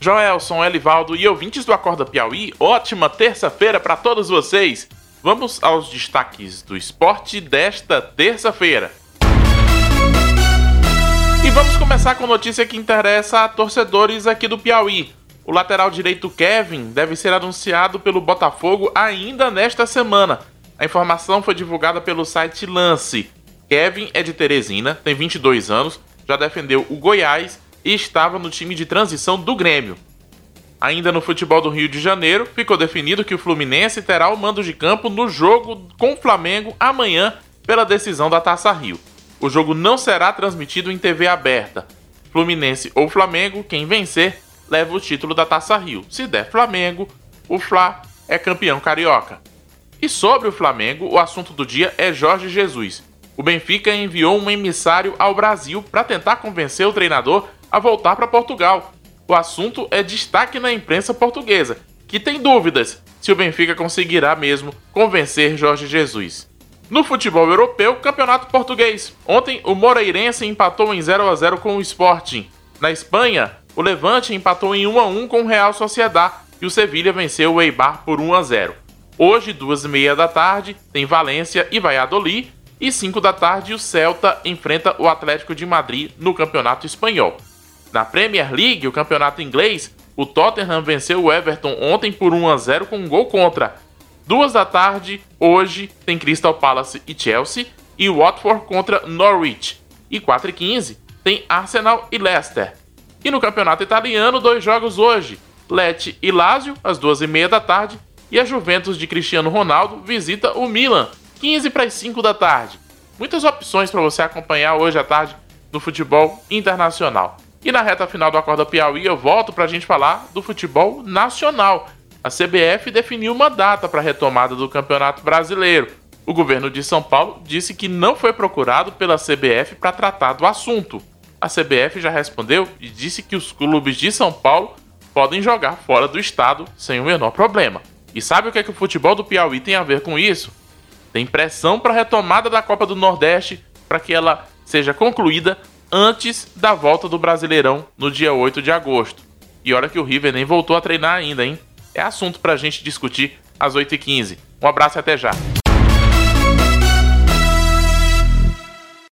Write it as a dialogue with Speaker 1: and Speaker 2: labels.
Speaker 1: Joelson, Elivaldo e ouvintes do Acorda Piauí, ótima terça-feira para todos vocês. Vamos aos destaques do esporte desta terça-feira. E vamos começar com notícia que interessa a torcedores aqui do Piauí. O lateral direito Kevin deve ser anunciado pelo Botafogo ainda nesta semana. A informação foi divulgada pelo site Lance. Kevin é de Teresina, tem 22 anos, já defendeu o Goiás e estava no time de transição do Grêmio. Ainda no futebol do Rio de Janeiro, ficou definido que o Fluminense terá o mando de campo no jogo com o Flamengo amanhã pela decisão da Taça Rio. O jogo não será transmitido em TV aberta. Fluminense ou Flamengo, quem vencer, leva o título da Taça Rio. Se der Flamengo, o Fla é campeão carioca. E sobre o Flamengo, o assunto do dia é Jorge Jesus. O Benfica enviou um emissário ao Brasil para tentar convencer o treinador a voltar para Portugal. O assunto é destaque na imprensa portuguesa, que tem dúvidas se o Benfica conseguirá mesmo convencer Jorge Jesus. No futebol europeu, campeonato português. Ontem, o Moreirense empatou em 0 a 0 com o Sporting. Na Espanha, o Levante empatou em 1 a 1 com o Real Sociedad e o Sevilha venceu o Eibar por 1 a 0. Hoje, duas e meia da tarde, tem Valência e Valladolid e 5 da tarde o Celta enfrenta o Atlético de Madrid no Campeonato Espanhol. Na Premier League, o campeonato inglês, o Tottenham venceu o Everton ontem por 1 a 0 com um gol contra. Duas da tarde, hoje, tem Crystal Palace e Chelsea e Watford contra Norwich. E 4 e 15 tem Arsenal e Leicester. E no campeonato italiano, dois jogos hoje. Lecce e Lazio, às duas e meia da tarde, e a Juventus de Cristiano Ronaldo visita o Milan, 15 para as 5 da tarde. Muitas opções para você acompanhar hoje à tarde no futebol internacional. E na reta final do Acorda Piauí eu volto para a gente falar do futebol nacional. A CBF definiu uma data para a retomada do Campeonato Brasileiro. O governo de São Paulo disse que não foi procurado pela CBF para tratar do assunto. A CBF já respondeu e disse que os clubes de São Paulo podem jogar fora do estado sem o menor problema. E sabe o que, é que o futebol do Piauí tem a ver com isso? Tem pressão para a retomada da Copa do Nordeste para que ela seja concluída antes da volta do Brasileirão no dia 8 de agosto. E olha que o River nem voltou a treinar ainda, hein? É assunto pra gente discutir às 8h15. Um abraço e até já.